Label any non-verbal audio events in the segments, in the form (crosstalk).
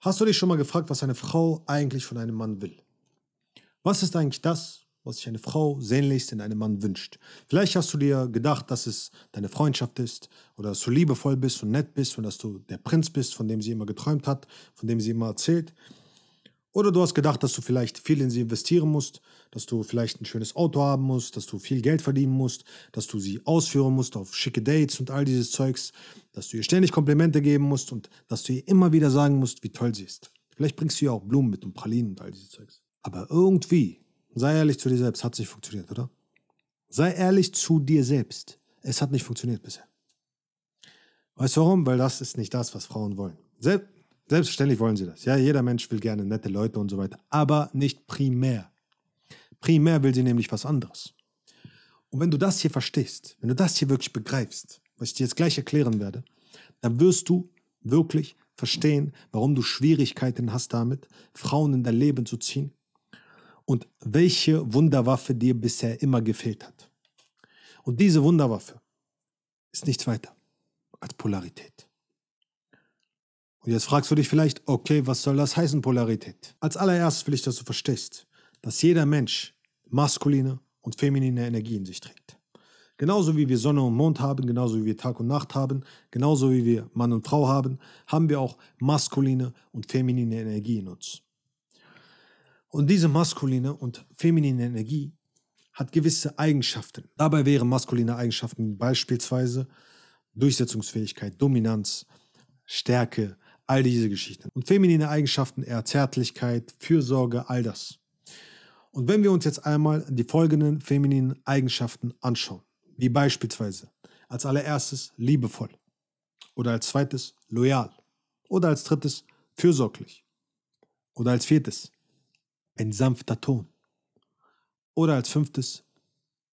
Hast du dich schon mal gefragt, was eine Frau eigentlich von einem Mann will? Was ist eigentlich das, was sich eine Frau sehnlichst in einem Mann wünscht? Vielleicht hast du dir gedacht, dass es deine Freundschaft ist oder dass du liebevoll bist und nett bist und dass du der Prinz bist, von dem sie immer geträumt hat, von dem sie immer erzählt. Oder du hast gedacht, dass du vielleicht viel in sie investieren musst, dass du vielleicht ein schönes Auto haben musst, dass du viel Geld verdienen musst, dass du sie ausführen musst auf schicke Dates und all dieses Zeugs, dass du ihr ständig Komplimente geben musst und dass du ihr immer wieder sagen musst, wie toll sie ist. Vielleicht bringst du ihr auch Blumen mit und Pralinen und all dieses Zeugs. Aber irgendwie, sei ehrlich zu dir selbst, hat es nicht funktioniert, oder? Sei ehrlich zu dir selbst. Es hat nicht funktioniert bisher. Weißt du warum? Weil das ist nicht das, was Frauen wollen. Selbst Selbstverständlich wollen sie das. Ja, jeder Mensch will gerne nette Leute und so weiter, aber nicht primär. Primär will sie nämlich was anderes. Und wenn du das hier verstehst, wenn du das hier wirklich begreifst, was ich dir jetzt gleich erklären werde, dann wirst du wirklich verstehen, warum du Schwierigkeiten hast damit, Frauen in dein Leben zu ziehen und welche Wunderwaffe dir bisher immer gefehlt hat. Und diese Wunderwaffe ist nichts weiter als Polarität. Und jetzt fragst du dich vielleicht, okay, was soll das heißen, Polarität? Als allererstes will ich, dass du verstehst, dass jeder Mensch maskuline und feminine Energie in sich trägt. Genauso wie wir Sonne und Mond haben, genauso wie wir Tag und Nacht haben, genauso wie wir Mann und Frau haben, haben wir auch maskuline und feminine Energie in uns. Und diese maskuline und feminine Energie hat gewisse Eigenschaften. Dabei wären maskuline Eigenschaften beispielsweise Durchsetzungsfähigkeit, Dominanz, Stärke, All diese Geschichten. Und feminine Eigenschaften eher Zärtlichkeit, Fürsorge, all das. Und wenn wir uns jetzt einmal die folgenden femininen Eigenschaften anschauen, wie beispielsweise als allererstes liebevoll oder als zweites loyal oder als drittes fürsorglich oder als viertes ein sanfter Ton oder als fünftes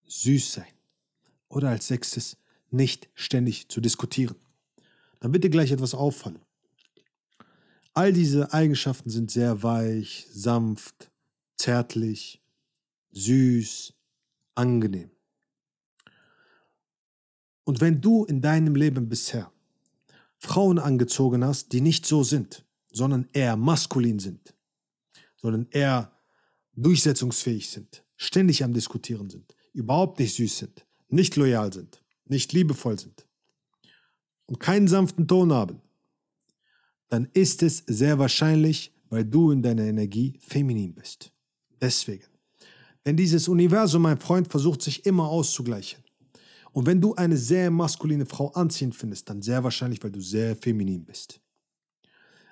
süß sein oder als sechstes nicht ständig zu diskutieren. Dann wird dir gleich etwas auffallen. All diese Eigenschaften sind sehr weich, sanft, zärtlich, süß, angenehm. Und wenn du in deinem Leben bisher Frauen angezogen hast, die nicht so sind, sondern eher maskulin sind, sondern eher durchsetzungsfähig sind, ständig am Diskutieren sind, überhaupt nicht süß sind, nicht loyal sind, nicht liebevoll sind und keinen sanften Ton haben, dann ist es sehr wahrscheinlich, weil du in deiner Energie feminin bist. Deswegen. Denn dieses Universum, mein Freund, versucht sich immer auszugleichen. Und wenn du eine sehr maskuline Frau anziehend findest, dann sehr wahrscheinlich, weil du sehr feminin bist.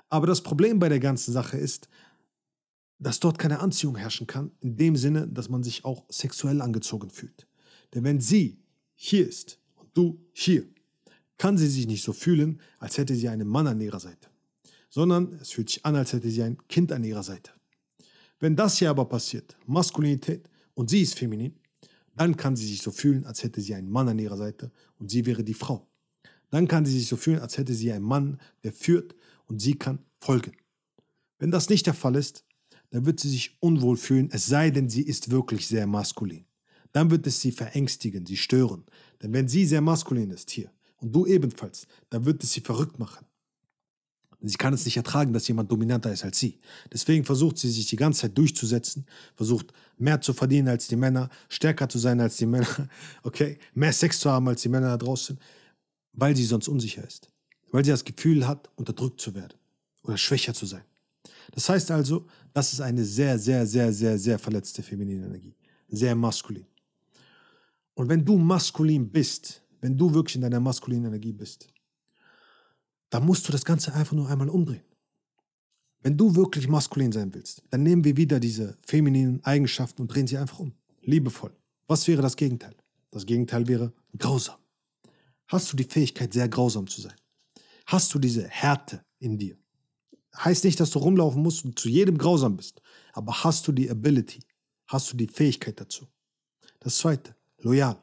Aber das Problem bei der ganzen Sache ist, dass dort keine Anziehung herrschen kann, in dem Sinne, dass man sich auch sexuell angezogen fühlt. Denn wenn sie hier ist und du hier, kann sie sich nicht so fühlen, als hätte sie einen Mann an ihrer Seite sondern es fühlt sich an, als hätte sie ein Kind an ihrer Seite. Wenn das hier aber passiert, Maskulinität und sie ist feminin, dann kann sie sich so fühlen, als hätte sie einen Mann an ihrer Seite und sie wäre die Frau. Dann kann sie sich so fühlen, als hätte sie einen Mann, der führt und sie kann folgen. Wenn das nicht der Fall ist, dann wird sie sich unwohl fühlen, es sei denn, sie ist wirklich sehr maskulin. Dann wird es sie verängstigen, sie stören. Denn wenn sie sehr maskulin ist hier und du ebenfalls, dann wird es sie verrückt machen. Sie kann es nicht ertragen, dass jemand dominanter ist als sie. Deswegen versucht sie sich die ganze Zeit durchzusetzen, versucht mehr zu verdienen als die Männer, stärker zu sein als die Männer, (laughs) okay, mehr Sex zu haben als die Männer da draußen, weil sie sonst unsicher ist. Weil sie das Gefühl hat, unterdrückt zu werden oder schwächer zu sein. Das heißt also, das ist eine sehr, sehr, sehr, sehr, sehr verletzte feminine Energie. Sehr maskulin. Und wenn du maskulin bist, wenn du wirklich in deiner maskulinen Energie bist, dann musst du das Ganze einfach nur einmal umdrehen. Wenn du wirklich maskulin sein willst, dann nehmen wir wieder diese femininen Eigenschaften und drehen sie einfach um. Liebevoll. Was wäre das Gegenteil? Das Gegenteil wäre grausam. Hast du die Fähigkeit, sehr grausam zu sein? Hast du diese Härte in dir? Heißt nicht, dass du rumlaufen musst und zu jedem grausam bist, aber hast du die Ability? Hast du die Fähigkeit dazu? Das zweite, loyal.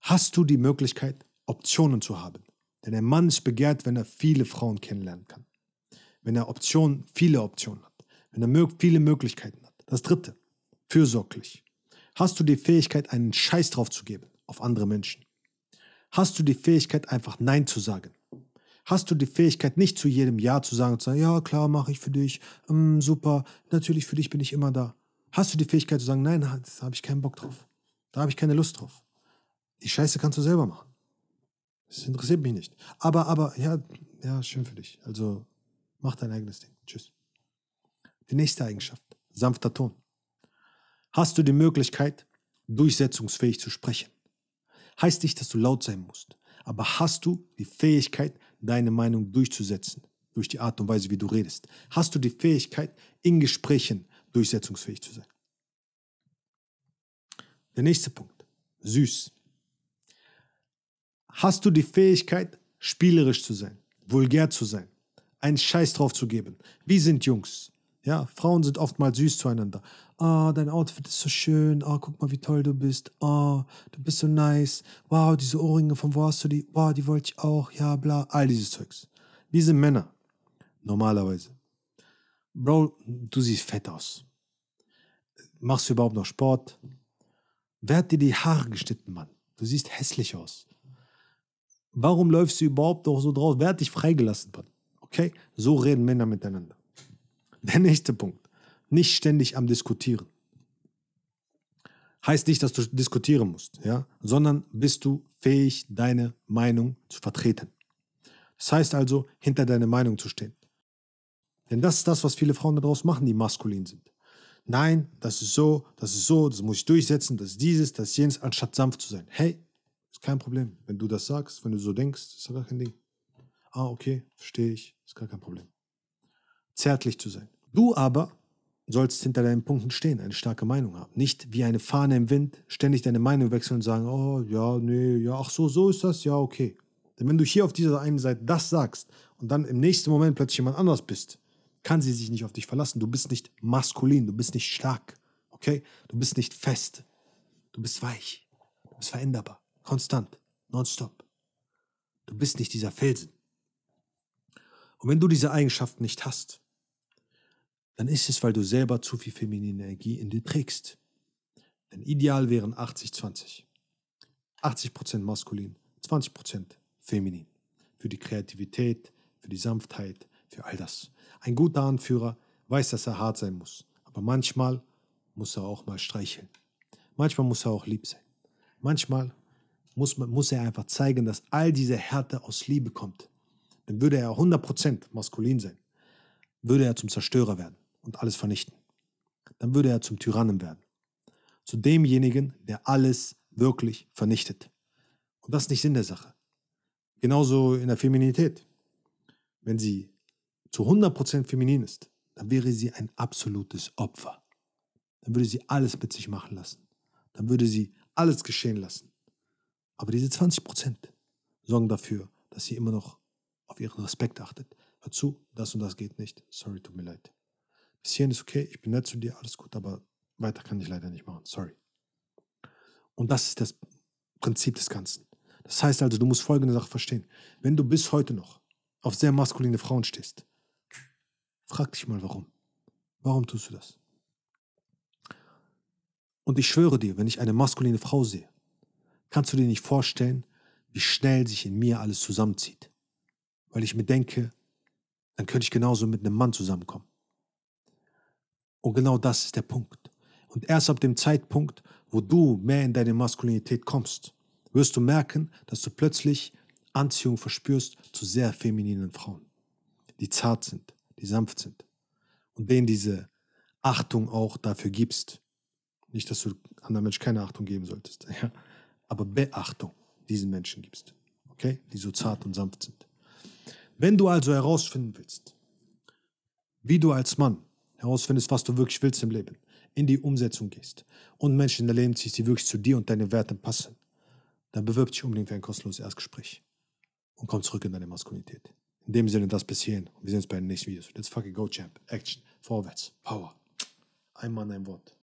Hast du die Möglichkeit, Optionen zu haben? Denn ein Mann ist begehrt, wenn er viele Frauen kennenlernen kann. Wenn er Optionen, viele Optionen hat. Wenn er viele Möglichkeiten hat. Das dritte, fürsorglich. Hast du die Fähigkeit, einen Scheiß drauf zu geben auf andere Menschen? Hast du die Fähigkeit, einfach Nein zu sagen? Hast du die Fähigkeit, nicht zu jedem Ja zu sagen und zu sagen, ja, klar, mache ich für dich, mm, super, natürlich für dich bin ich immer da. Hast du die Fähigkeit zu sagen, nein, da habe ich keinen Bock drauf. Da habe ich keine Lust drauf. Die Scheiße kannst du selber machen. Das interessiert mich nicht. Aber, aber, ja, ja, schön für dich. Also, mach dein eigenes Ding. Tschüss. Die nächste Eigenschaft, sanfter Ton. Hast du die Möglichkeit, durchsetzungsfähig zu sprechen? Heißt nicht, dass du laut sein musst, aber hast du die Fähigkeit, deine Meinung durchzusetzen, durch die Art und Weise, wie du redest? Hast du die Fähigkeit, in Gesprächen durchsetzungsfähig zu sein? Der nächste Punkt, süß. Hast du die Fähigkeit, spielerisch zu sein, vulgär zu sein, einen Scheiß drauf zu geben? Wie sind Jungs? Ja, Frauen sind oftmals süß zueinander. Ah, oh, dein Outfit ist so schön. Ah, oh, guck mal, wie toll du bist. Ah, oh, du bist so nice. Wow, diese Ohrringe, von wo hast du die? Wow, die wollte ich auch. Ja, bla. All dieses Zeugs. Wie sind Männer? Normalerweise. Bro, du siehst fett aus. Machst du überhaupt noch Sport? Wer hat dir die Haare geschnitten, Mann? Du siehst hässlich aus. Warum läufst du überhaupt noch so draus? Wer hat dich freigelassen, Mann? Okay? So reden Männer miteinander. Der nächste Punkt nicht ständig am Diskutieren. Heißt nicht, dass du diskutieren musst, ja, sondern bist du fähig, deine Meinung zu vertreten. Das heißt also, hinter deiner Meinung zu stehen. Denn das ist das, was viele Frauen daraus machen, die maskulin sind. Nein, das ist so, das ist so, das muss ich durchsetzen, das ist dieses, das ist jenes, anstatt sanft zu sein. Hey, ist kein Problem. Wenn du das sagst, wenn du so denkst, ist gar kein Ding. Ah, okay, verstehe ich, ist gar kein Problem. Zärtlich zu sein. Du aber sollst hinter deinen Punkten stehen, eine starke Meinung haben. Nicht wie eine Fahne im Wind ständig deine Meinung wechseln und sagen, oh ja, nee, ja, ach so, so ist das, ja, okay. Denn wenn du hier auf dieser einen Seite das sagst und dann im nächsten Moment plötzlich jemand anders bist, kann sie sich nicht auf dich verlassen. Du bist nicht maskulin, du bist nicht stark, okay? Du bist nicht fest, du bist weich, du bist veränderbar, konstant, nonstop. Du bist nicht dieser Felsen. Und wenn du diese Eigenschaften nicht hast, dann ist es, weil du selber zu viel feminine Energie in dir trägst. Denn ideal wären 80-20. 80%, maskulin, 20% feminin. Für die Kreativität, für die Sanftheit, für all das. Ein guter Anführer weiß, dass er hart sein muss. Aber manchmal muss er auch mal streicheln. Manchmal muss er auch lieb sein. Manchmal muss, muss er einfach zeigen, dass all diese Härte aus Liebe kommt. Dann würde er 100% maskulin sein. Würde er zum Zerstörer werden und alles vernichten. Dann würde er zum Tyrannen werden. Zu demjenigen, der alles wirklich vernichtet. Und das ist nicht Sinn der Sache. Genauso in der Feminität. Wenn sie zu 100% feminin ist, dann wäre sie ein absolutes Opfer. Dann würde sie alles mit sich machen lassen. Dann würde sie alles geschehen lassen. Aber diese 20% sorgen dafür, dass sie immer noch auf ihren Respekt achtet. Hör zu, das und das geht nicht. Sorry, tut mir leid. Bis hierhin ist okay, ich bin nett zu dir, alles gut, aber weiter kann ich leider nicht machen. Sorry. Und das ist das Prinzip des Ganzen. Das heißt also, du musst folgende Sache verstehen. Wenn du bis heute noch auf sehr maskuline Frauen stehst, frag dich mal warum. Warum tust du das? Und ich schwöre dir, wenn ich eine maskuline Frau sehe, kannst du dir nicht vorstellen, wie schnell sich in mir alles zusammenzieht. Weil ich mir denke, dann könnte ich genauso mit einem Mann zusammenkommen. Und genau das ist der Punkt. Und erst ab dem Zeitpunkt, wo du mehr in deine Maskulinität kommst, wirst du merken, dass du plötzlich Anziehung verspürst zu sehr femininen Frauen, die zart sind, die sanft sind und denen diese Achtung auch dafür gibst. Nicht, dass du anderen Menschen keine Achtung geben solltest, (laughs) ja, aber Beachtung diesen Menschen gibst, okay, die so zart und sanft sind. Wenn du also herausfinden willst, wie du als Mann herausfindest, was du wirklich willst im Leben, in die Umsetzung gehst und Menschen in dein Leben ziehst, die wirklich zu dir und deinen Werten passen, dann bewirb dich unbedingt für ein kostenloses Erstgespräch und komm zurück in deine Maskulinität. In dem Sinne, das bis hierhin. Wir sehen uns bei den nächsten Videos. Let's fucking go, Champ. Action. Vorwärts. Power. Ein Mann, ein Wort.